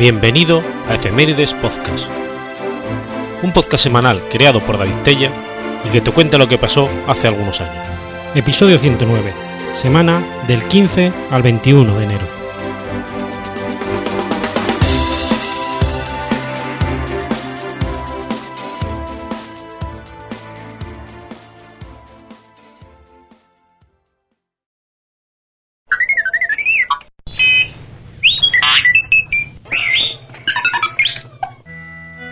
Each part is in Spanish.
Bienvenido a Efemérides Podcast, un podcast semanal creado por David Tella y que te cuenta lo que pasó hace algunos años. Episodio 109, semana del 15 al 21 de enero.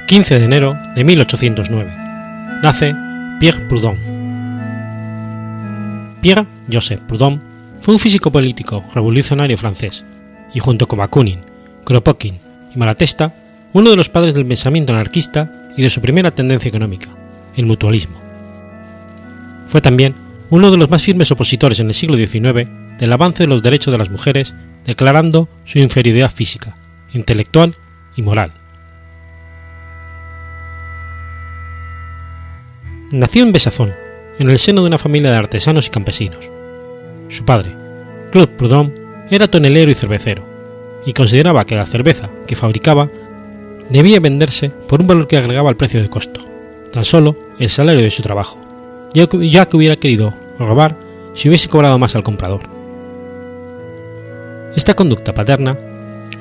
15 de enero de 1809. Nace Pierre Proudhon. Pierre Joseph Proudhon fue un físico político revolucionario francés y junto con Bakunin, Kropotkin y Malatesta, uno de los padres del pensamiento anarquista y de su primera tendencia económica, el mutualismo. Fue también uno de los más firmes opositores en el siglo XIX del avance de los derechos de las mujeres, declarando su inferioridad física, intelectual y moral Nació en Besazón, en el seno de una familia de artesanos y campesinos. Su padre, Claude Proudhon, era tonelero y cervecero, y consideraba que la cerveza que fabricaba debía venderse por un valor que agregaba al precio de costo, tan solo el salario de su trabajo, ya que hubiera querido robar si hubiese cobrado más al comprador. Esta conducta paterna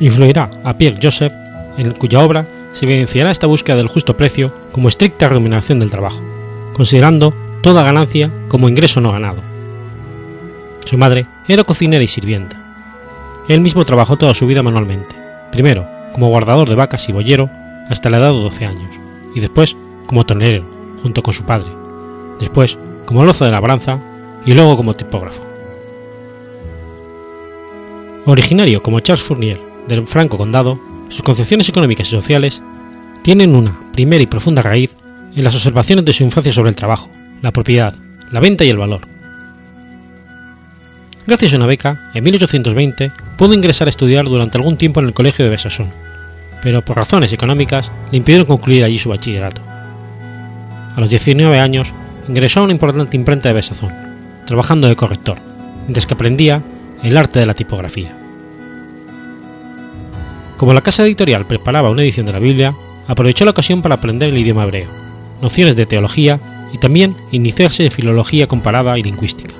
influirá a Pierre Joseph, en cuya obra se evidenciará esta búsqueda del justo precio como estricta remuneración del trabajo, considerando toda ganancia como ingreso no ganado. Su madre era cocinera y sirvienta. Él mismo trabajó toda su vida manualmente, primero como guardador de vacas y boyero hasta la edad de 12 años, y después como tonelero, junto con su padre, después como loza de labranza y luego como tipógrafo. Originario como Charles Fournier del Franco Condado, sus concepciones económicas y sociales tienen una primera y profunda raíz en las observaciones de su infancia sobre el trabajo, la propiedad, la venta y el valor. Gracias a una beca, en 1820 pudo ingresar a estudiar durante algún tiempo en el colegio de Besançon, pero por razones económicas le impidieron concluir allí su bachillerato. A los 19 años ingresó a una importante imprenta de Besançon, trabajando de corrector, mientras que aprendía el arte de la tipografía. Como la casa editorial preparaba una edición de la Biblia, aprovechó la ocasión para aprender el idioma hebreo nociones de teología y también iniciarse en filología comparada y lingüística.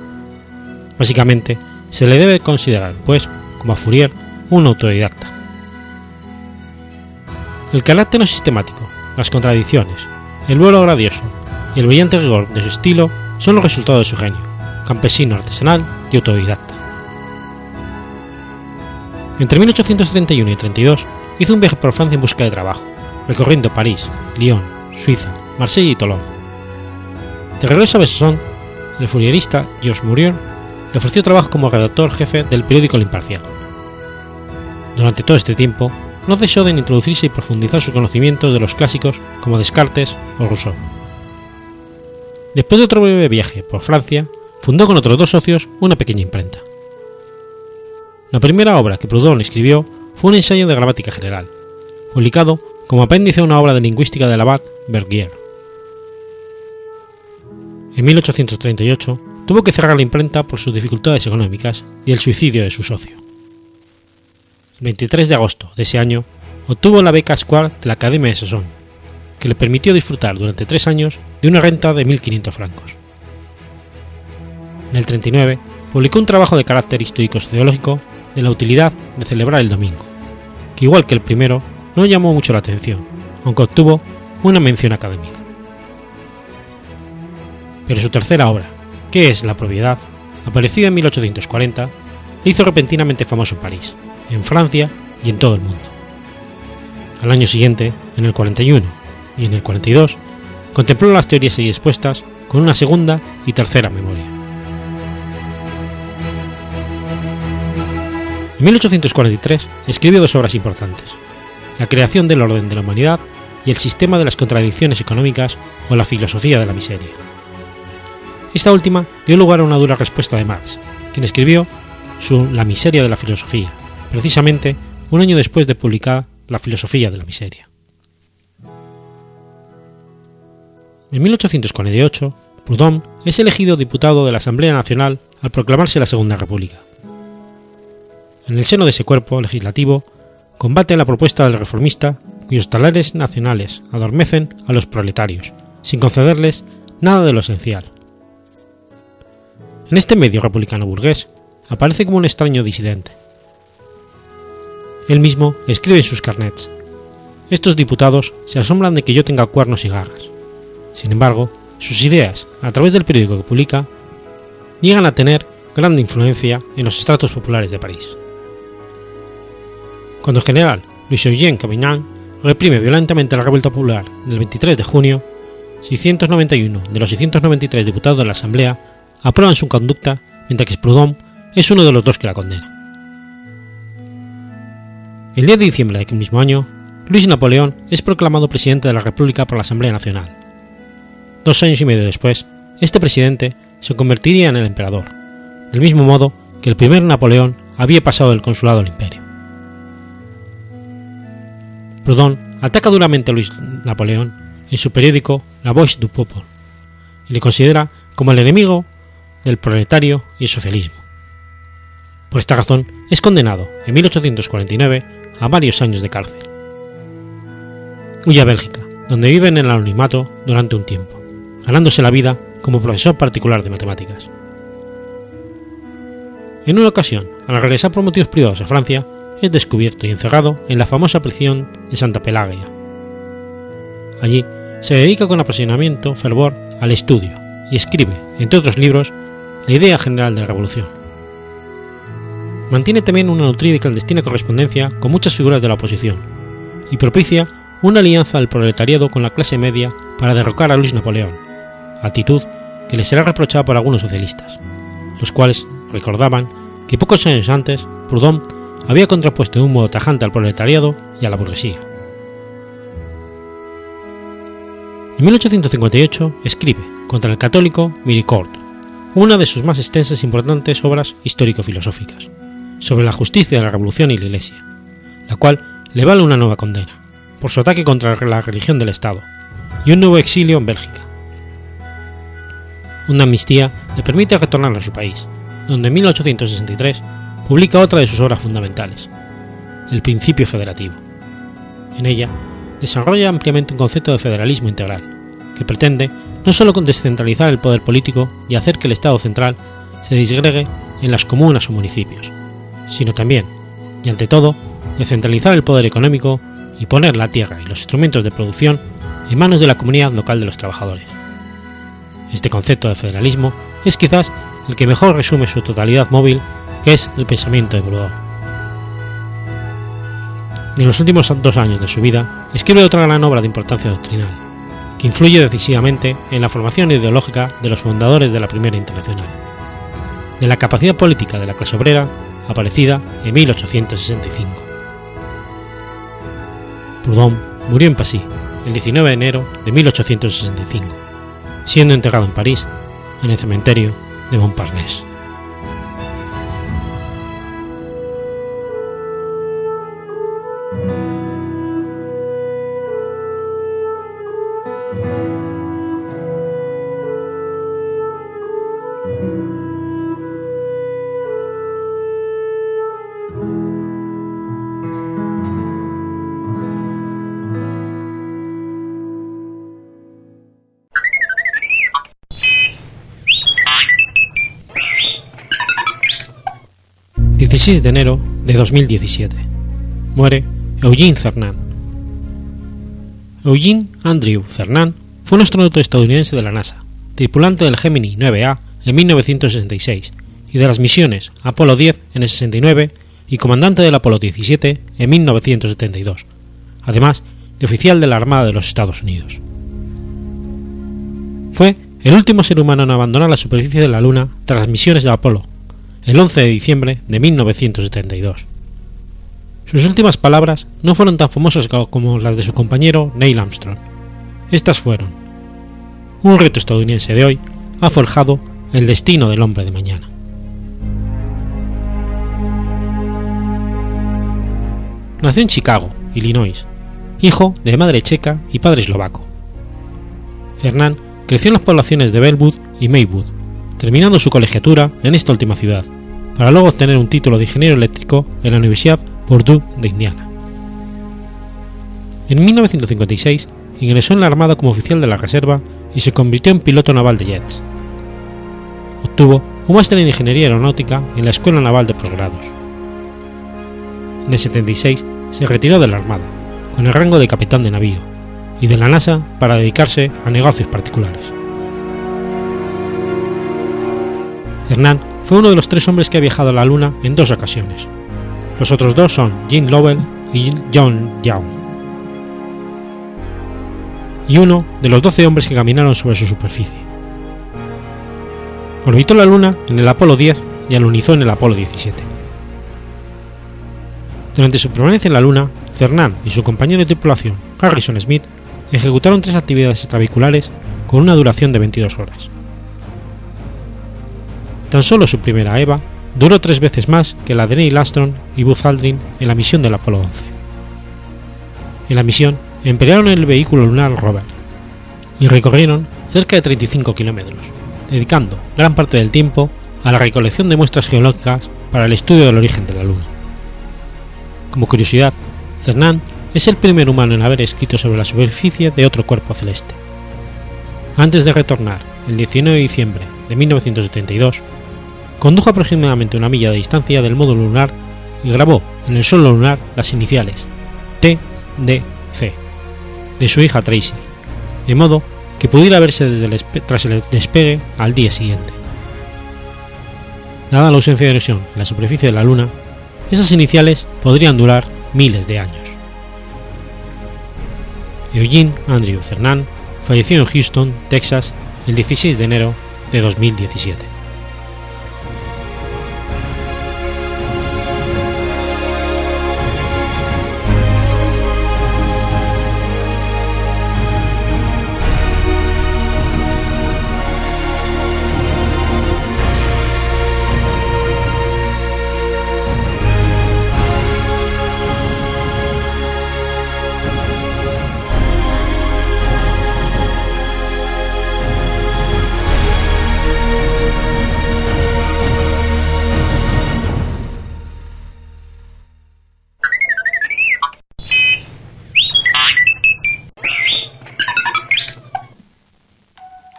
Básicamente, se le debe considerar, pues, como a Fourier, un autodidacta. El carácter no sistemático, las contradicciones, el vuelo gradioso y el brillante rigor de su estilo son los resultados de su genio, campesino artesanal y autodidacta. Entre 1831 y 32 hizo un viaje por Francia en busca de trabajo, recorriendo París, Lyon, Suiza, Marsella y Tolón. De regreso a Besançon, el furierista Georges Murier le ofreció trabajo como redactor jefe del periódico El Imparcial. Durante todo este tiempo, no cesó de introducirse y profundizar su conocimiento de los clásicos como Descartes o Rousseau. Después de otro breve viaje por Francia, fundó con otros dos socios una pequeña imprenta. La primera obra que Proudhon escribió fue un ensayo de gramática general, publicado como apéndice a una obra de lingüística del abad Bergier. En 1838 tuvo que cerrar la imprenta por sus dificultades económicas y el suicidio de su socio. El 23 de agosto de ese año obtuvo la beca Square de la Academia de Sassón, que le permitió disfrutar durante tres años de una renta de 1.500 francos. En el 39 publicó un trabajo de carácter histórico-sociológico de la utilidad de celebrar el domingo, que igual que el primero no llamó mucho la atención, aunque obtuvo una mención académica pero su tercera obra, ¿Qué es la propiedad?, aparecida en 1840, le hizo repentinamente famoso en París, en Francia y en todo el mundo. Al año siguiente, en el 41 y en el 42, contempló las teorías y expuestas con una segunda y tercera memoria. En 1843 escribió dos obras importantes, La creación del orden de la humanidad y El sistema de las contradicciones económicas o La filosofía de la miseria. Esta última dio lugar a una dura respuesta de Marx, quien escribió su La miseria de la filosofía, precisamente un año después de publicar La filosofía de la miseria. En 1848, Proudhon es elegido diputado de la Asamblea Nacional al proclamarse la Segunda República. En el seno de ese cuerpo legislativo, combate la propuesta del reformista cuyos talares nacionales adormecen a los proletarios, sin concederles nada de lo esencial. En este medio republicano burgués aparece como un extraño disidente. Él mismo escribe en sus carnets, estos diputados se asombran de que yo tenga cuernos y garras. Sin embargo, sus ideas, a través del periódico que publica, llegan a tener gran influencia en los estratos populares de París. Cuando el general Louis Eugène Cavignan reprime violentamente la revuelta popular del 23 de junio, 691 de los 693 diputados de la Asamblea aprueban su conducta, mientras que Proudhon es uno de los dos que la condena. El 10 de diciembre de aquel mismo año, Luis Napoleón es proclamado presidente de la República por la Asamblea Nacional. Dos años y medio después, este presidente se convertiría en el emperador, del mismo modo que el primer Napoleón había pasado del consulado al imperio. Proudhon ataca duramente a Luis Napoleón en su periódico La Voix du Peuple y le considera como el enemigo del proletario y el socialismo. Por esta razón es condenado en 1849 a varios años de cárcel huye a Bélgica, donde vive en el anonimato durante un tiempo, ganándose la vida como profesor particular de matemáticas. En una ocasión, al regresar por motivos privados a Francia, es descubierto y encerrado en la famosa prisión de Santa Pelagia. Allí se dedica con apasionamiento, fervor, al estudio y escribe, entre otros libros, la idea general de la revolución. Mantiene también una nutrida y clandestina correspondencia con muchas figuras de la oposición y propicia una alianza del proletariado con la clase media para derrocar a Luis Napoleón, actitud que le será reprochada por algunos socialistas, los cuales recordaban que pocos años antes Proudhon había contrapuesto de un modo tajante al proletariado y a la burguesía. En 1858 escribe contra el católico Miricord, una de sus más extensas e importantes obras histórico-filosóficas, sobre la justicia de la revolución y la Iglesia, la cual le vale una nueva condena por su ataque contra la religión del Estado y un nuevo exilio en Bélgica. Una amnistía le permite retornar a su país, donde en 1863 publica otra de sus obras fundamentales, El Principio Federativo. En ella desarrolla ampliamente un concepto de federalismo integral, que pretende no solo descentralizar el poder político y hacer que el Estado central se disgregue en las comunas o municipios, sino también, y ante todo, descentralizar el poder económico y poner la tierra y los instrumentos de producción en manos de la comunidad local de los trabajadores. Este concepto de federalismo es quizás el que mejor resume su totalidad móvil, que es el pensamiento de Proudhon. En los últimos dos años de su vida, escribe otra gran obra de importancia doctrinal, que influye decisivamente en la formación ideológica de los fundadores de la Primera Internacional, de la capacidad política de la clase obrera, aparecida en 1865. Proudhon murió en Passy el 19 de enero de 1865, siendo enterrado en París, en el cementerio de Montparnasse. 16 de enero de 2017. Muere Eugene Cernan. Eugene Andrew Cernan fue un astronauta estadounidense de la NASA, tripulante del Gemini 9A en 1966 y de las misiones Apolo 10 en el 69 y comandante del Apolo 17 en 1972, además de oficial de la Armada de los Estados Unidos. Fue el último ser humano en abandonar la superficie de la Luna tras las misiones de Apolo el 11 de diciembre de 1972. Sus últimas palabras no fueron tan famosas como las de su compañero Neil Armstrong. Estas fueron, un reto estadounidense de hoy ha forjado el destino del hombre de mañana. Nació en Chicago, Illinois, hijo de madre checa y padre eslovaco. Fernán creció en las poblaciones de Bellwood y Maywood, terminando su colegiatura en esta última ciudad, para luego obtener un título de ingeniero eléctrico en la Universidad Purdue de Indiana. En 1956 ingresó en la Armada como oficial de la Reserva y se convirtió en piloto naval de jets. Obtuvo un máster en Ingeniería Aeronáutica en la Escuela Naval de Posgrados. En el 76 se retiró de la Armada, con el rango de capitán de navío, y de la NASA para dedicarse a negocios particulares. Fue uno de los tres hombres que ha viajado a la Luna en dos ocasiones. Los otros dos son Jim Lovell y John Young. Y uno de los doce hombres que caminaron sobre su superficie. Orbitó la Luna en el Apolo 10 y alunizó en el Apolo 17. Durante su permanencia en la Luna, Cernan y su compañero de tripulación, Harrison Smith, ejecutaron tres actividades extravehiculares con una duración de 22 horas. Tan solo su primera EVA duró tres veces más que la de Neil Armstrong y Buzz Aldrin en la misión del Apolo 11. En la misión emplearon el vehículo lunar rover y recorrieron cerca de 35 kilómetros, dedicando gran parte del tiempo a la recolección de muestras geológicas para el estudio del origen de la Luna. Como curiosidad, Cernan es el primer humano en haber escrito sobre la superficie de otro cuerpo celeste. Antes de retornar, el 19 de diciembre de 1972, condujo aproximadamente una milla de distancia del módulo lunar y grabó en el suelo lunar las iniciales TDC de su hija Tracy, de modo que pudiera verse desde tras el despegue al día siguiente. Dada la ausencia de erosión en la superficie de la Luna, esas iniciales podrían durar miles de años. Eugene Andrew Cernan falleció en Houston, Texas, el 16 de enero de 2017.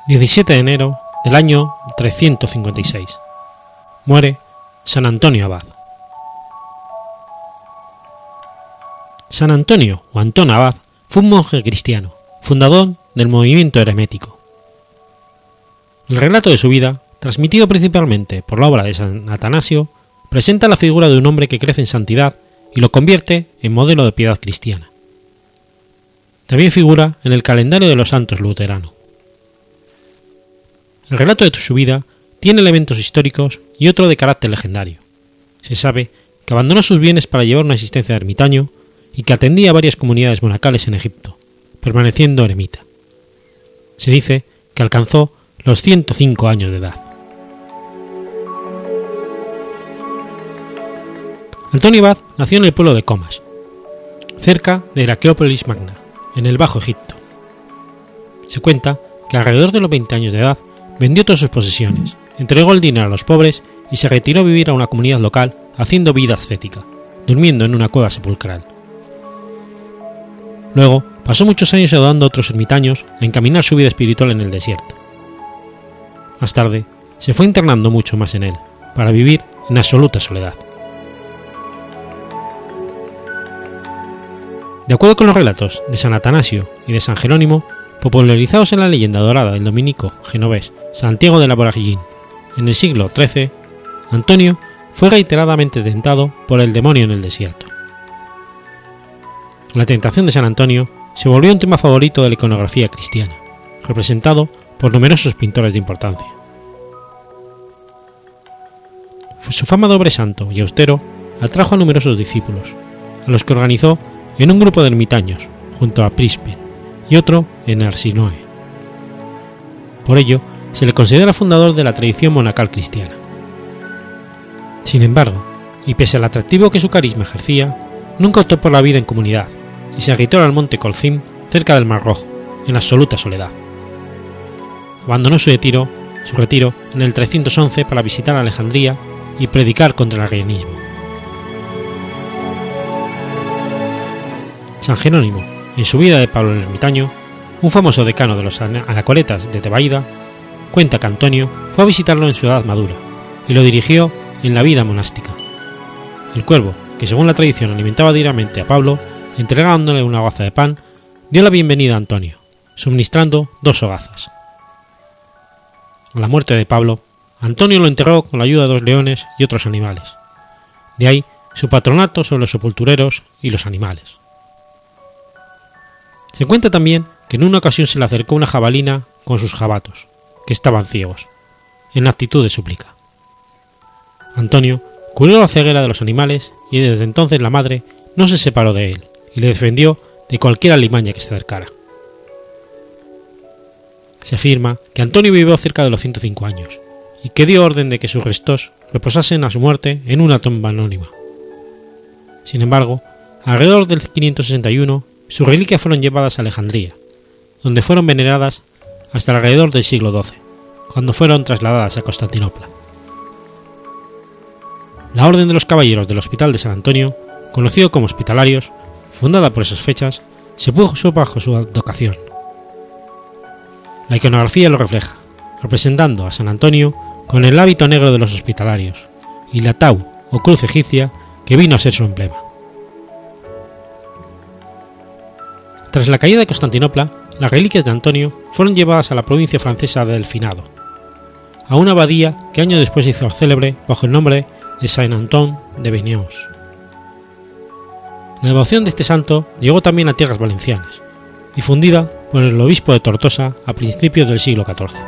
17 de enero del año 356. Muere San Antonio Abad. San Antonio o Antón Abad fue un monje cristiano, fundador del movimiento hermético. El relato de su vida, transmitido principalmente por la obra de San Atanasio, presenta la figura de un hombre que crece en santidad y lo convierte en modelo de piedad cristiana. También figura en el calendario de los santos luteranos. El relato de su vida tiene elementos históricos y otro de carácter legendario. Se sabe que abandonó sus bienes para llevar una existencia de ermitaño y que atendía a varias comunidades monacales en Egipto, permaneciendo eremita. Se dice que alcanzó los 105 años de edad. Antonio Abad nació en el pueblo de Comas, cerca de Heracleópolis Magna, en el Bajo Egipto. Se cuenta que alrededor de los 20 años de edad vendió todas sus posesiones, entregó el dinero a los pobres y se retiró a vivir a una comunidad local haciendo vida ascética, durmiendo en una cueva sepulcral. Luego pasó muchos años ayudando a otros ermitaños a encaminar su vida espiritual en el desierto. Más tarde, se fue internando mucho más en él, para vivir en absoluta soledad. De acuerdo con los relatos de San Atanasio y de San Jerónimo, popularizados en la leyenda dorada del dominico genovés Santiago de la Boragillín en el siglo XIII, Antonio fue reiteradamente tentado por el demonio en el desierto. La tentación de San Antonio se volvió un tema favorito de la iconografía cristiana, representado por numerosos pintores de importancia. Su fama de hombre santo y austero atrajo a numerosos discípulos, a los que organizó en un grupo de ermitaños junto a Prispin y otro en Arsinoe. Por ello, se le considera fundador de la tradición monacal cristiana. Sin embargo, y pese al atractivo que su carisma ejercía, nunca optó por la vida en comunidad y se agitó al monte Colcim cerca del Mar Rojo, en absoluta soledad. Abandonó su retiro, su retiro en el 311 para visitar Alejandría y predicar contra el arrianismo. San Jerónimo, En su vida de Pablo el Ermitaño, un famoso decano de los anacoletas de Tebaida, cuenta que Antonio fue a visitarlo en su edad madura y lo dirigió en la vida monástica. El cuervo, que según la tradición alimentaba diariamente a Pablo, entregándole una hogaza de pan, dio la bienvenida a Antonio, suministrando dos hogazas. A la muerte de Pablo, Antonio lo enterró con la ayuda de dos leones y otros animales. De ahí su patronato sobre los sepultureros y los animales. Se cuenta también que en una ocasión se le acercó una jabalina con sus jabatos, que estaban ciegos, en actitud de súplica. Antonio curó la ceguera de los animales y desde entonces la madre no se separó de él y le defendió de cualquier alimaña que se acercara. Se afirma que Antonio vivió cerca de los 105 años y que dio orden de que sus restos reposasen a su muerte en una tumba anónima. Sin embargo, alrededor del 561, sus reliquias fueron llevadas a Alejandría, donde fueron veneradas hasta alrededor del siglo XII, cuando fueron trasladadas a Constantinopla. La Orden de los Caballeros del Hospital de San Antonio, conocido como Hospitalarios, fundada por esas fechas, se puso bajo su advocación. La iconografía lo refleja, representando a San Antonio con el hábito negro de los hospitalarios y la tau o cruz egipcia que vino a ser su emblema. Tras la caída de Constantinopla, las reliquias de Antonio fueron llevadas a la provincia francesa de Delfinado, a una abadía que años después se hizo célebre bajo el nombre de Saint Anton de Vigneus. La devoción de este santo llegó también a tierras valencianas, difundida por el obispo de Tortosa a principios del siglo XIV.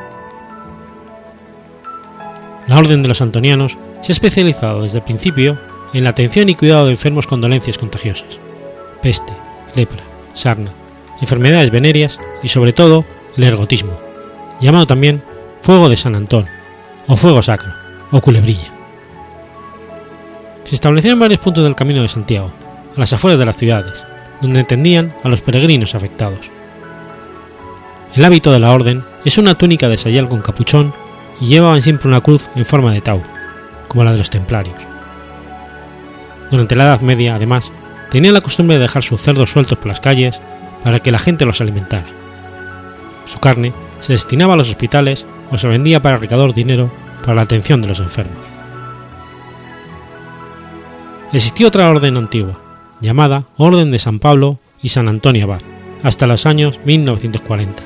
La Orden de los Antonianos se ha especializado desde el principio en la atención y cuidado de enfermos con dolencias contagiosas, peste, lepra, sarna, enfermedades venéreas y sobre todo el ergotismo, llamado también fuego de San Antón, o fuego sacro, o culebrilla. Se establecieron varios puntos del Camino de Santiago, a las afueras de las ciudades, donde atendían a los peregrinos afectados. El hábito de la orden es una túnica de sayal con capuchón y llevaban siempre una cruz en forma de tau, como la de los templarios. Durante la Edad Media, además, tenían la costumbre de dejar sus cerdos sueltos por las calles para que la gente los alimentara. Su carne se destinaba a los hospitales o se vendía para recaudar dinero para la atención de los enfermos. Existió otra orden antigua, llamada Orden de San Pablo y San Antonio Abad, hasta los años 1940,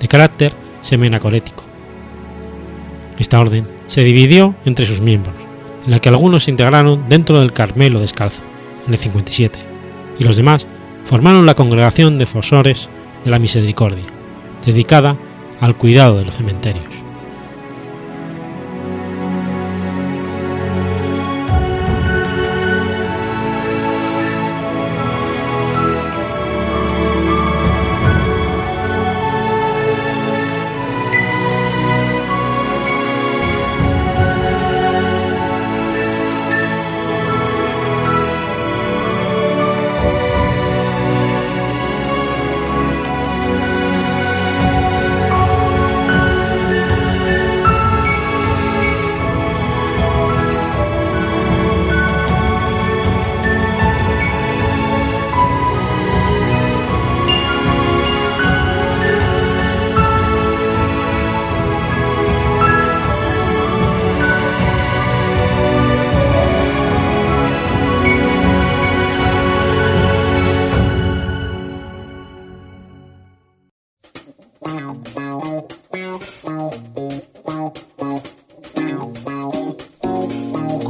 de carácter semenacorético. Esta orden se dividió entre sus miembros, en la que algunos se integraron dentro del Carmelo Descalzo, en el 57, y los demás formaron la Congregación de Fosores de la Misericordia, dedicada al cuidado de los cementerios.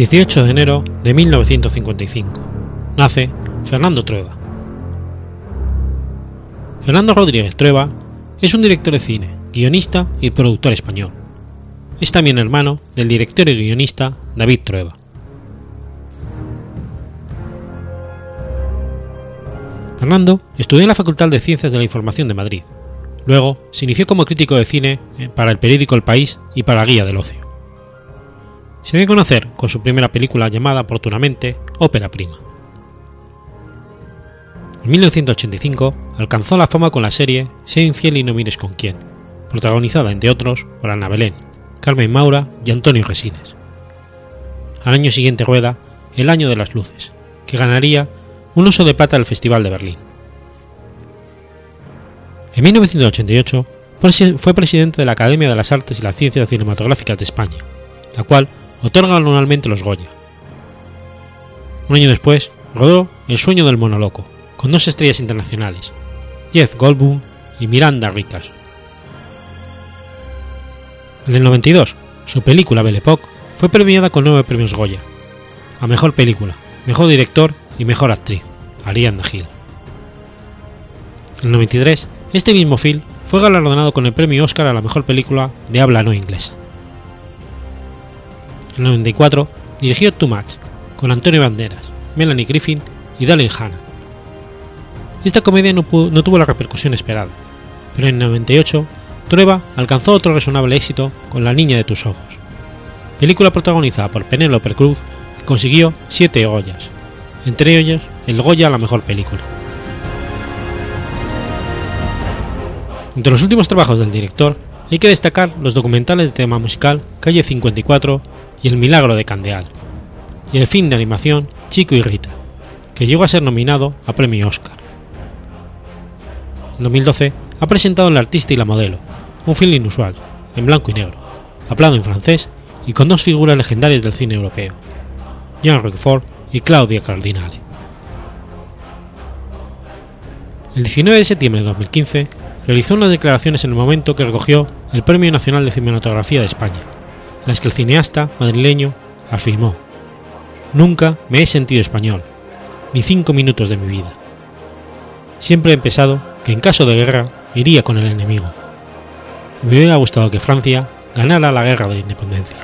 ...18 de enero de 1955... ...nace Fernando Trueba. Fernando Rodríguez Trueba es un director de cine, guionista y productor español. Es también hermano del director y guionista David Trueba. Fernando estudió en la Facultad de Ciencias de la Información de Madrid. Luego se inició como crítico de cine eh, para el periódico El País y para Guía del Ocio. Se dio a conocer con su primera película llamada oportunamente Ópera Prima. En 1985 alcanzó la fama con la serie Sé infiel y no mires con quién, protagonizada entre otros por Ana Belén, Carmen Maura y Antonio Resines. Al año siguiente rueda El Año de las Luces, que ganaría un oso de plata del Festival de Berlín. En 1988 fue presidente de la Academia de las Artes y las Ciencias Cinematográficas de España, la cual otorga anualmente los Goya. Un año después, rodó El sueño del monoloco, con dos estrellas internacionales, Jeff Goldblum y Miranda Ricas. En el 92, su película Belle Époque fue premiada con nueve premios Goya, a Mejor Película, Mejor Director y Mejor Actriz, Ariadna Gil. En el 93, este mismo film fue galardonado con el premio Oscar a la Mejor Película de habla no inglesa. En el 94, dirigió Too Much, con Antonio Banderas, Melanie Griffin y Dallin Hanna. Esta comedia no, tuvo la repercusión esperada, pero en el 98 Trueba alcanzó otro resonable éxito con La Niña de tus Ojos, película protagonizada por Penélope Cruz que consiguió siete Goyas, entre ellos el Goya a la mejor película. Entre los últimos trabajos del director hay que destacar los documentales de tema musical Calle 54 y El Milagro de Candeal, y el film de animación Chico y Rita, que llegó a ser nominado a premio Oscar. En 2012 ha presentado El artista y la modelo, un film inusual, en blanco y negro, hablado en francés y con dos figuras legendarias del cine europeo, Jean Roquefort y Claudia Cardinale. El 19 de septiembre de 2015 realizó unas declaraciones en el momento que recogió el Premio Nacional de Cinematografía de España, las que el cineasta madrileño afirmó: Nunca me he sentido español, ni cinco minutos de mi vida. Siempre he pensado que en caso de guerra iría con el enemigo. Me hubiera gustado que Francia ganara la guerra de la independencia.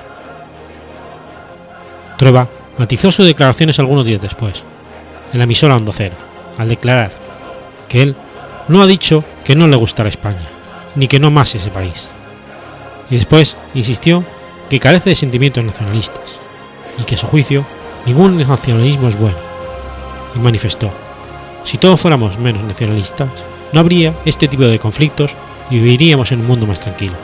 Trueba matizó sus declaraciones algunos días después, en la emisora Cero, al declarar que él no ha dicho que no le gustara España, ni que no amase ese país. Y después insistió que carece de sentimientos nacionalistas, y que a su juicio ningún nacionalismo es bueno. Y manifestó, si todos fuéramos menos nacionalistas, no habría este tipo de conflictos y viviríamos en un mundo más tranquilo.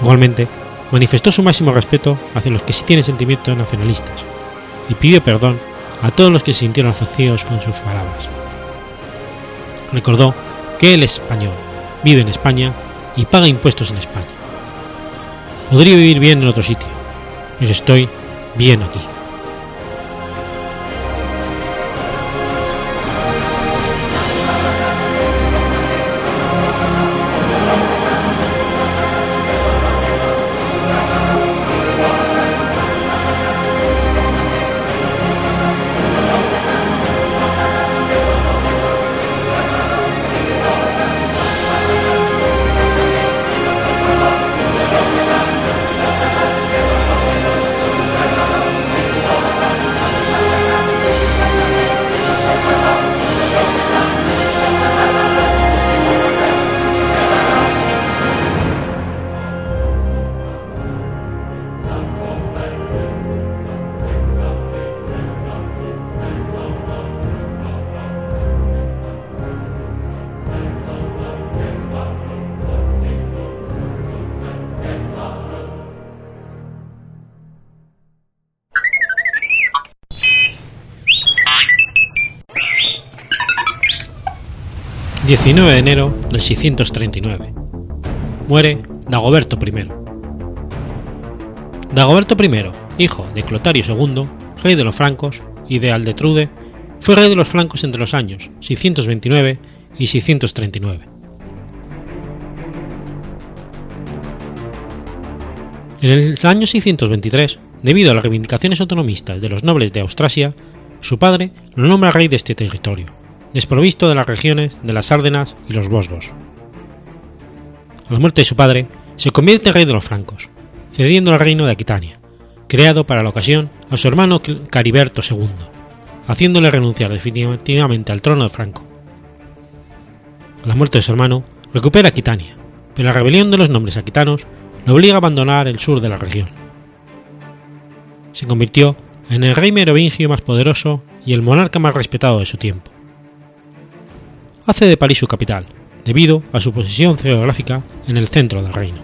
Igualmente, manifestó su máximo respeto hacia los que sí tienen sentimientos nacionalistas y pidió perdón a todos los que se sintieron ofendidos con sus palabras. Recordó que es español, vive en España y paga impuestos en España. Podría vivir bien en otro sitio, pero estoy bien aquí. 19 de enero del 639. Muere Dagoberto I. Dagoberto I, hijo de Clotario II, rey de los francos, y de Aldetrude, fue rey de los francos entre los años 629 y 639. En el año 623, debido a las reivindicaciones autonomistas de los nobles de Austrasia, su padre lo nombra rey de este territorio, desprovisto de las regiones de las Árdenas y los Vosgos. A la muerte de su padre, se convierte en rey de los francos, cediendo el reino de Aquitania, creado para la ocasión a su hermano Cariberto II, haciéndole renunciar definitivamente al trono de Franco. A la muerte de su hermano, recupera Aquitania, pero la rebelión de los nombres aquitanos lo obliga a abandonar el sur de la región. Se convirtió en el rey merovingio más poderoso y el monarca más respetado de su tiempo. Hace de París su capital, debido a su posición geográfica en el centro del reino.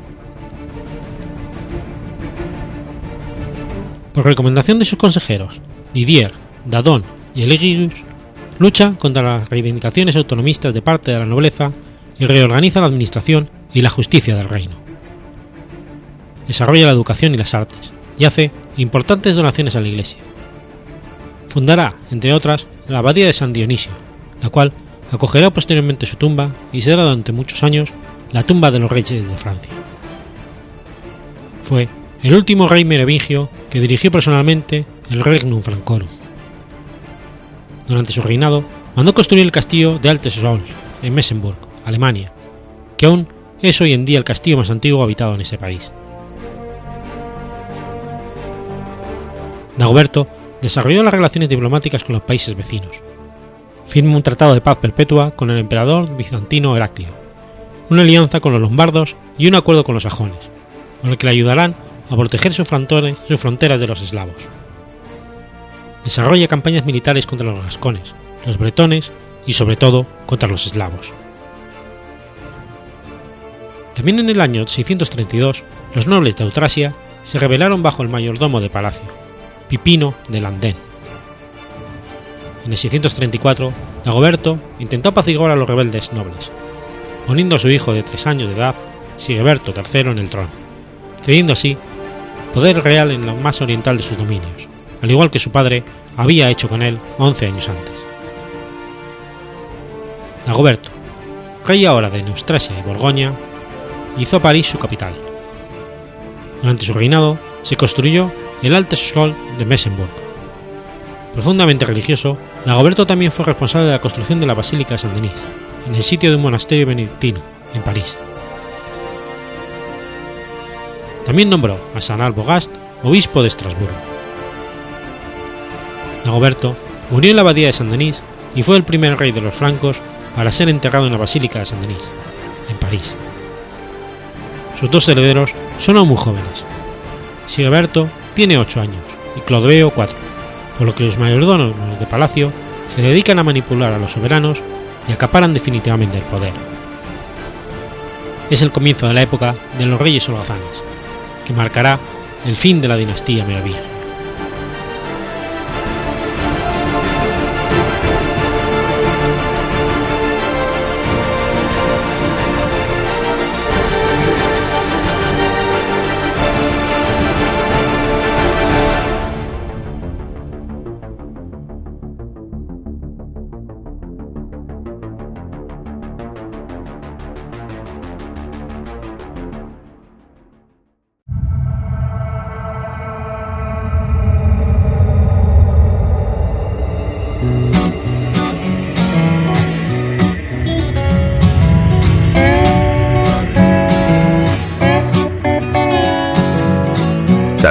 Por recomendación de sus consejeros, Didier, Dadon y Eligirus, lucha contra las reivindicaciones autonomistas de parte de la nobleza y reorganiza la administración y la justicia del reino. Desarrolla la educación y las artes, y hace importantes donaciones a la Iglesia. Fundará, entre otras, la Abadía de San Dionisio, la cual acogerá posteriormente su tumba y será durante muchos años la tumba de los reyes de Francia. Fue el último rey merovingio que dirigió personalmente el Regnum Francorum. Durante su reinado, mandó construir el castillo de Altes-Sol, en Messenburg, Alemania, que aún es hoy en día el castillo más antiguo habitado en ese país. Dagoberto desarrolló las relaciones diplomáticas con los países vecinos. Firma un tratado de paz perpetua con el emperador bizantino Heraclio, una alianza con los lombardos y un acuerdo con los sajones, con el que le ayudarán a proteger sus fronteras, de los eslavos. Desarrolla campañas militares contra los gascones, los bretones y sobre todo contra los eslavos. También en el año 632, los nobles de Autrasia se rebelaron bajo el mayordomo de palacio, Pipino de Landén. En el 634, Dagoberto intentó apaciguar a los rebeldes nobles, poniendo a su hijo de tres años de edad, Sigeberto III, en el trono, cediendo así poder real en lo más oriental de sus dominios, al igual que su padre había hecho con él 11 años antes. Dagoberto, rey ahora de Neustrasia y Borgoña, hizo París su capital. Durante su reinado se construyó el Alte Schol de Messenburg. Profundamente religioso, Dagoberto también fue responsable de la construcción de la Basílica de Saint-Denis, en el sitio de un monasterio benedictino, en París. También nombró a San Albogast obispo de Estrasburgo. Dagoberto en la abadía de Saint-Denis y fue el primer rey de los francos para ser enterrado en la Basílica de Saint-Denis, en París. Sus dos herederos son aún muy jóvenes. Sigeberto tiene 8 años y Clodoveo 4, por lo que los mayordomos de palacio se dedican a manipular a los soberanos y acaparan definitivamente el poder. Es el comienzo de la época de los reyes holgazanes, que marcará el fin de la dinastía merovingia.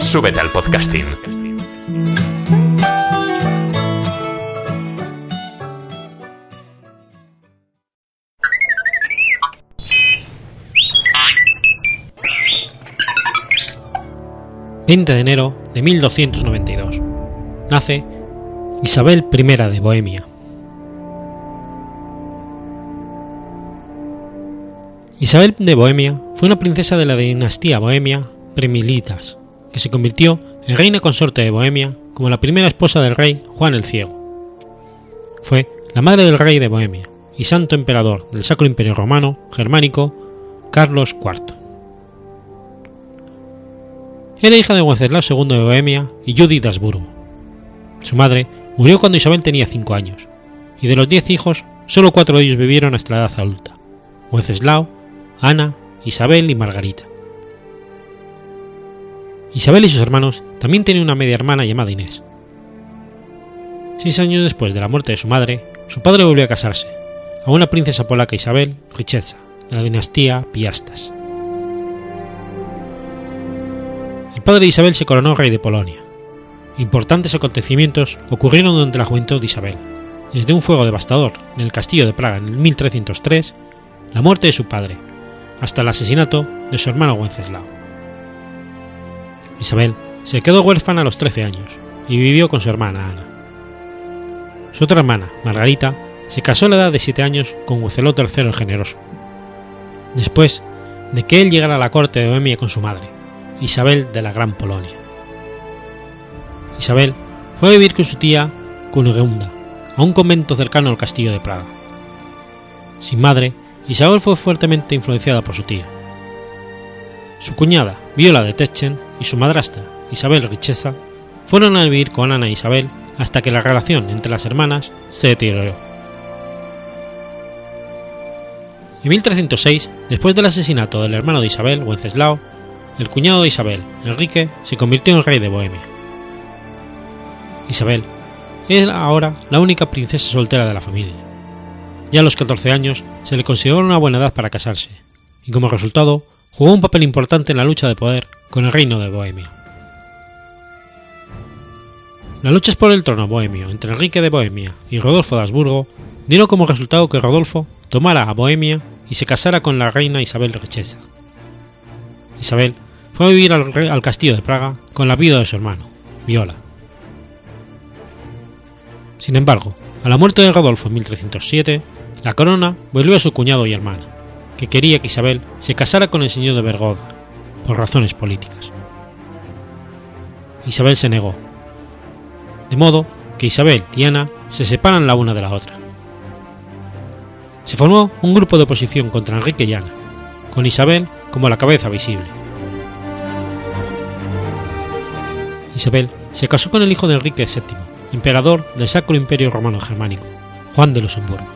Súbete al podcasting. ...20 de enero de 1292... ...nace Isabel I de Bohemia. Isabel de Bohemia fue una princesa de la dinastía Bohemia Premilitas, que se convirtió en reina consorte de Bohemia como la primera esposa del rey Juan el Ciego. Fue la madre del rey de Bohemia y santo emperador del Sacro Imperio Romano Germánico Carlos IV. Era hija de Wenceslao II de Bohemia y Judith de Habsburgo. Su madre murió cuando Isabel tenía 5 años, y de los 10 hijos, solo cuatro de ellos vivieron hasta la edad adulta: Wenceslao, Ana, Isabel y Margarita. Isabel y sus hermanos también tenían una media hermana llamada Inés. Seis años después de la muerte de su madre, su padre volvió a casarse, a una princesa polaca Isabel Richeza, de la dinastía Piastas. El padre de Isabel se coronó rey de Polonia. Importantes acontecimientos ocurrieron durante la juventud de Isabel, desde un fuego devastador en el castillo de Praga en 1303, la muerte de su padre, hasta el asesinato de su hermano Wenceslao. Isabel se quedó huérfana a los 13 años y vivió con su hermana Ana. Su otra hermana, Margarita, se casó a la edad de 7 años con Wenceslao III el Generoso, después de que él llegara a la corte de Bohemia con su madre, Isabel de la Gran Polonia. Isabel fue a vivir con su tía Cunegunda a un convento cercano al castillo de Praga. Sin madre, Isabel fue fuertemente influenciada por su tía. Su cuñada, Viola de Techen, y su madrastra, Isabel Richeza, fueron a vivir con Ana e Isabel hasta que la relación entre las hermanas se deterioró. En 1306, después del asesinato del hermano de Isabel, Wenceslao, el cuñado de Isabel, Enrique, se convirtió en rey de Bohemia. Isabel era ahora la única princesa soltera de la familia. Ya a los 14 años se le consideró una buena edad para casarse, y como resultado jugó un papel importante en la lucha de poder con el reino de Bohemia. Las luchas por el trono bohemio entre Enrique de Bohemia y Rodolfo de Habsburgo dieron como resultado que Rodolfo tomara a Bohemia y se casara con la reina Isabel Richeza. Isabel fue a vivir al, al castillo de Praga con la vida de su hermano, Viola. Sin embargo, a la muerte de Rodolfo en 1307, la corona volvió a su cuñado y hermana, que quería que Isabel se casara con el señor de Bergoda, por razones políticas. Isabel se negó, de modo que Isabel y Ana se separan la una de la otra. Se formó un grupo de oposición contra Enrique y Ana, con Isabel como la cabeza visible. Isabel se casó con el hijo de Enrique VII, emperador del Sacro Imperio Romano Germánico, Juan de Luxemburgo.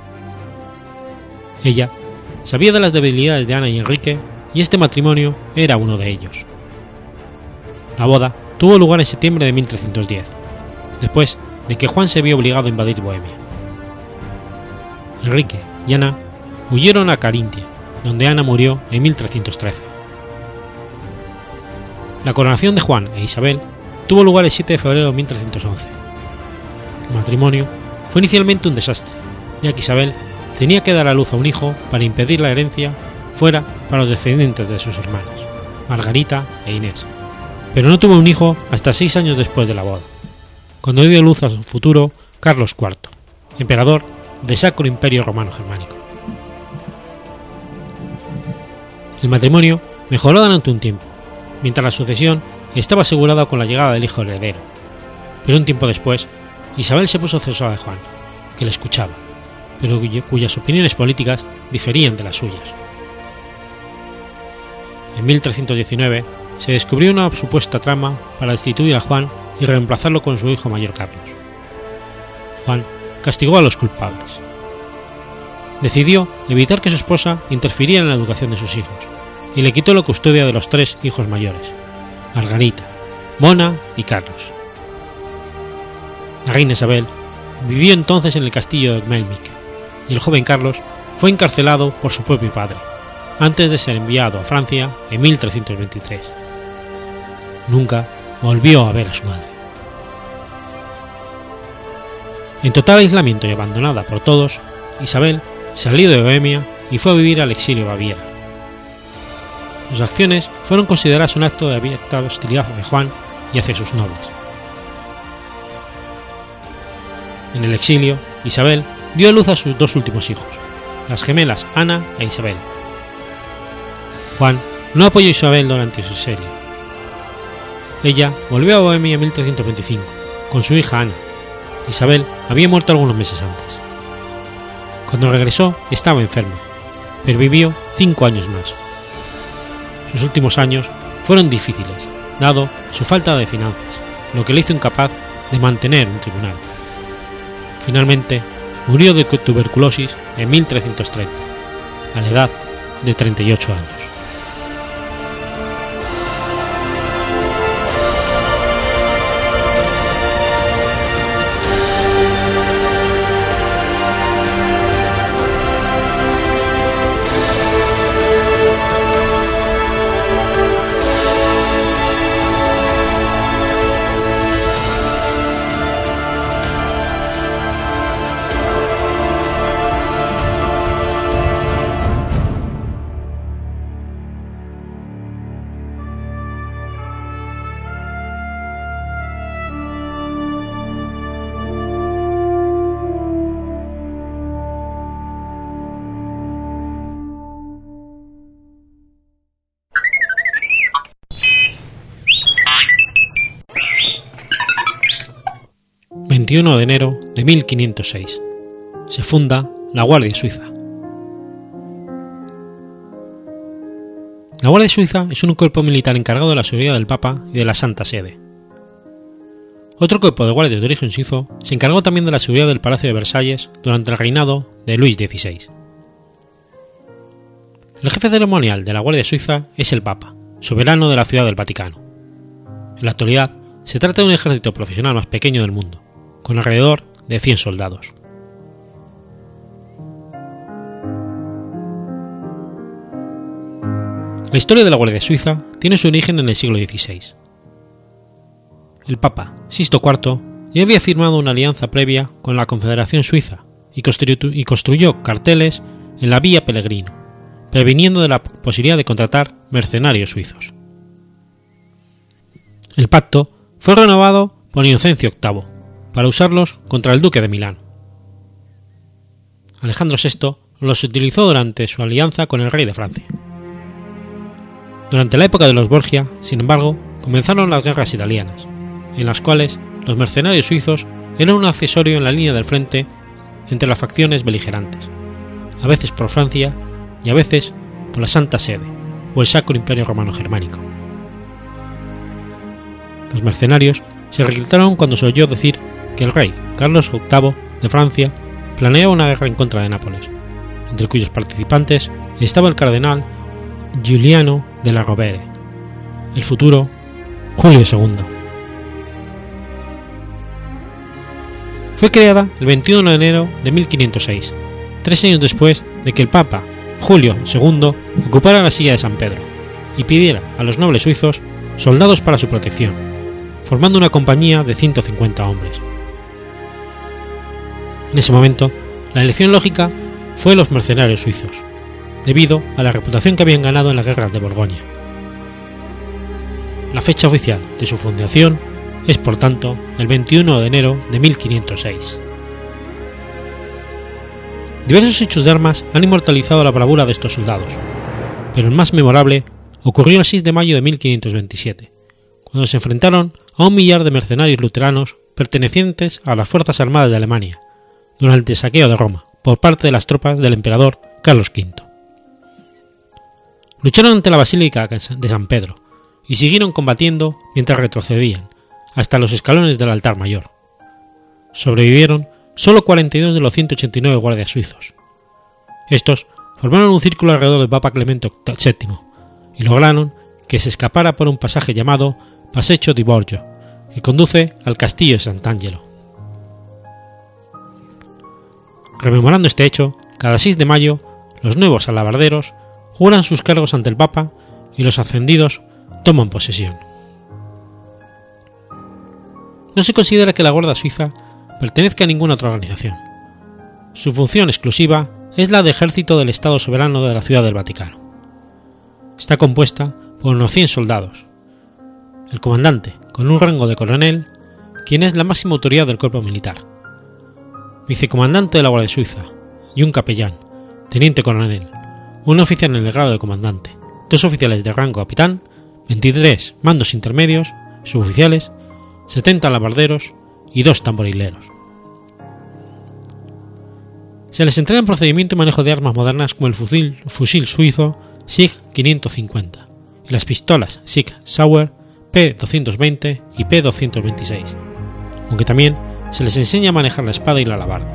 Ella sabía de las debilidades de Ana y Enrique y este matrimonio era uno de ellos. La boda tuvo lugar en septiembre de 1310, después de que Juan se vio obligado a invadir Bohemia. Enrique y Ana huyeron a Carintia, donde Ana murió en 1313. La coronación de Juan e Isabel tuvo lugar el 7 de febrero de 1311. El matrimonio fue inicialmente un desastre, ya que Isabel tenía que dar a luz a un hijo para impedir la herencia fuera para los descendientes de sus hermanas, Margarita e Inés, pero no tuvo un hijo hasta seis años después de la boda, cuando dio luz a su futuro Carlos IV, emperador del Sacro Imperio Romano Germánico. El matrimonio mejoró durante un tiempo, mientras la sucesión estaba asegurada con la llegada del hijo heredero, pero un tiempo después, Isabel se puso celosa de Juan, que le escuchaba, pero cuyas opiniones políticas diferían de las suyas. en 1319, se descubrió una supuesta trama para destituir a Juan y reemplazarlo con su hijo mayor Carlos. Juan castigó a los culpables. Decidió evitar que su esposa interfiriera en la educación de sus hijos y le quitó la custodia de los tres hijos mayores, Margarita, Mona y Carlos. La reina Isabel vivió entonces en el castillo de Melnik y el joven Carlos fue encarcelado por su propio padre, antes de ser enviado a Francia en 1323. Nunca volvió a ver a su madre. En total aislamiento y abandonada por todos, Isabel salió de Bohemia y fue a vivir al exilio a Baviera. Sus acciones fueron consideradas un acto de abierta hostilidad hacia Juan y hacia sus nobles. En el exilio, Isabel dio a luz a sus dos últimos hijos, las gemelas Ana e Isabel. Juan no apoyó a Isabel durante su serie. Ella volvió a Bohemia en 1325, con su hija Ana. Isabel había muerto algunos meses antes. Cuando regresó estaba enfermo, pero vivió cinco años más. Sus últimos años fueron difíciles, dado su falta de finanzas, lo que le hizo incapaz de mantener un tribunal. Finalmente, murió de tuberculosis en 1330, a la edad de 38 años. 21 de enero de 1506. Se funda la Guardia Suiza. La Guardia Suiza es un cuerpo militar encargado de la seguridad del Papa y de la Santa Sede. Otro cuerpo de guardias de origen suizo se encargó también de la seguridad del Palacio de Versalles durante el reinado de Luis XVI. El jefe ceremonial de la Guardia Suiza es el Papa, soberano de la Ciudad del Vaticano. En la actualidad, se trata de un ejército profesional más pequeño del mundo, con alrededor de 100 soldados. La historia de la Guardia Suiza tiene su origen en el siglo XVI. El Papa Sisto IV ya había firmado una alianza previa con la Confederación Suiza y construyó carteles en la Vía Pellegrino, previniendo de la posibilidad de contratar mercenarios suizos. El pacto fue renovado por Inocencio VIII, para usarlos contra el duque de Milán. Alejandro VI los utilizó durante su alianza con el rey de Francia. Durante la época de los Borgia, sin embargo, comenzaron las guerras italianas, en las cuales los mercenarios suizos eran un accesorio en la línea del frente entre las facciones beligerantes, a veces por Francia y a veces por la Santa Sede o el Sacro Imperio Romano Germánico. Los mercenarios se reclutaron cuando se oyó decir que el rey Carlos VIII de Francia planeaba una guerra en contra de Nápoles, entre cuyos participantes estaba el cardenal Giuliano de la Rovere, el futuro Julio II. Fue creada el 21 de enero de 1506, tres años después de que el Papa Julio II ocupara la silla de San Pedro y pidiera a los nobles suizos soldados para su protección, formando una compañía de 150 hombres. En ese momento, la elección lógica fue los mercenarios suizos, debido a la reputación que habían ganado en las guerras de Borgoña. La fecha oficial de su fundación es, por tanto, el 21 de enero de 1506. Diversos hechos de armas han inmortalizado la bravura de estos soldados, pero el más memorable ocurrió el 6 de mayo de 1527, cuando se enfrentaron a un millar de mercenarios luteranos pertenecientes a las Fuerzas Armadas de Alemania, durante el saqueo de Roma por parte de las tropas del emperador Carlos V. lucharon ante la Basílica de San Pedro y siguieron combatiendo mientras retrocedían hasta los escalones del altar mayor. Sobrevivieron solo 42 de los 189 guardias suizos. Estos formaron un círculo alrededor del Papa Clemente VII y lograron que se escapara por un pasaje llamado Passeggio di Borgio, que conduce al castillo de Sant'Angelo. Rememorando este hecho, cada 6 de mayo, los nuevos alabarderos juran sus cargos ante el Papa y los ascendidos toman posesión. No se considera que la Guardia Suiza pertenezca a ninguna otra organización. Su función exclusiva es la de ejército del Estado soberano de la Ciudad del Vaticano. Está compuesta por unos 100 soldados. El comandante, con un rango de coronel, quien es la máxima autoridad del cuerpo militar. Vicecomandante de la Guardia Suiza y un capellán, teniente coronel, un oficial en el grado de comandante, dos oficiales de rango capitán, 23 mandos intermedios, suboficiales, 70 alabarderos y dos tamborileros. Se les entrega en procedimiento y manejo de armas modernas como el fusil, fusil suizo SIG 550 y las pistolas SIG Sauer P220 y P226, aunque también se les enseña a manejar la espada y la alabarda.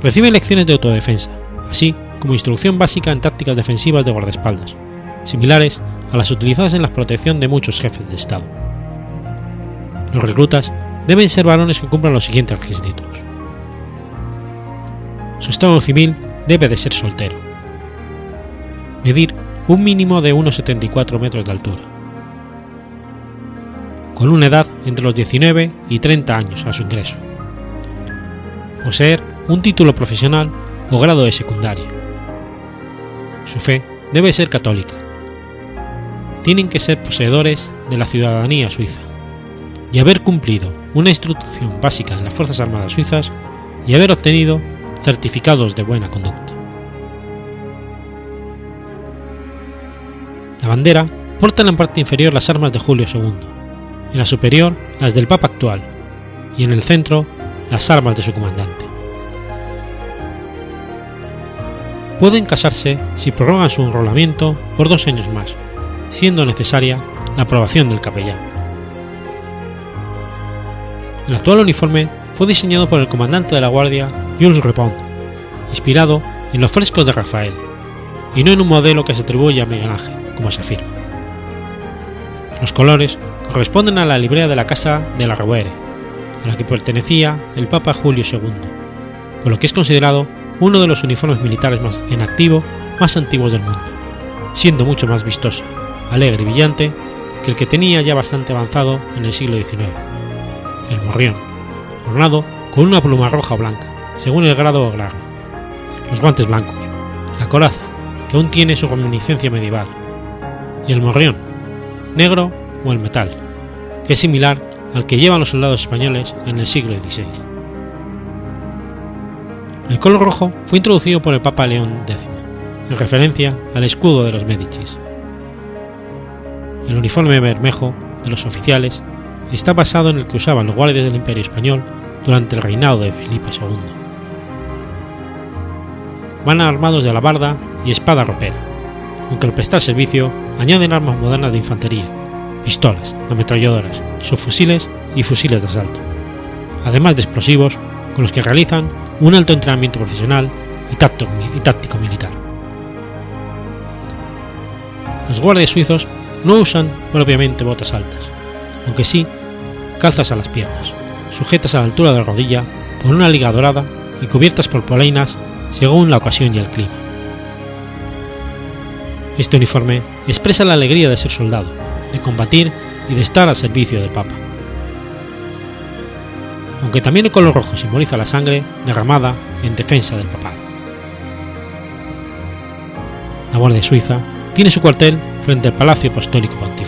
Reciben lecciones de autodefensa, así como instrucción básica en tácticas defensivas de guardaespaldas, similares a las utilizadas en la protección de muchos jefes de Estado. Los reclutas deben ser varones que cumplan los siguientes requisitos. Su estado civil debe de ser soltero. Medir un mínimo de 1,74 metros de altura. Con una edad entre los 19 y 30 años a su ingreso. Poseer un título profesional o grado de secundaria. Su fe debe ser católica. Tienen que ser poseedores de la ciudadanía suiza y haber cumplido una instrucción básica en las Fuerzas Armadas Suizas y haber obtenido certificados de buena conducta. La bandera porta en la parte inferior las armas de Julio II, en la superior las del Papa actual y en el centro las armas de su comandante. Pueden casarse si prorrogan su enrolamiento por dos años más, siendo necesaria la aprobación del capellán. El actual uniforme fue diseñado por el comandante de la Guardia, Jules Repond, inspirado en los frescos de Rafael, y no en un modelo que se atribuye a Miguel Ángel, como se afirma. Los colores corresponden a la librea de la Casa de la Rovere, a la que pertenecía el Papa Julio II, por lo que es considerado uno de los uniformes militares más en activo más antiguos del mundo, siendo mucho más vistoso, alegre y brillante que el que tenía ya bastante avanzado en el siglo XIX, el morrión, ornado con una pluma roja o blanca, según el grado o grado, los guantes blancos, la coraza, que aún tiene su reminiscencia medieval, y el morrión, negro o el metal, que es similar al que llevan los soldados españoles en el siglo XVI. El color rojo fue introducido por el Papa León X, en referencia al escudo de los Médicis. El uniforme bermejo de los oficiales está basado en el que usaban los guardias del Imperio Español durante el reinado de Felipe II. Van armados de alabarda y espada ropera, aunque al prestar servicio añaden armas modernas de infantería, pistolas, ametralladoras, subfusiles y fusiles de asalto, además de explosivos con los que realizan un alto entrenamiento profesional y, táctico militar. Los guardias suizos no usan propiamente botas altas, aunque sí calzas a las piernas, sujetas a la altura de la rodilla por una liga dorada y cubiertas por polainas según la ocasión y el clima. Este uniforme expresa la alegría de ser soldado, de combatir y de estar al servicio del Papa. Aunque también el color rojo simboliza la sangre derramada en defensa del papado. La Guardia Suiza tiene su cuartel frente al Palacio Apostólico Pontificio.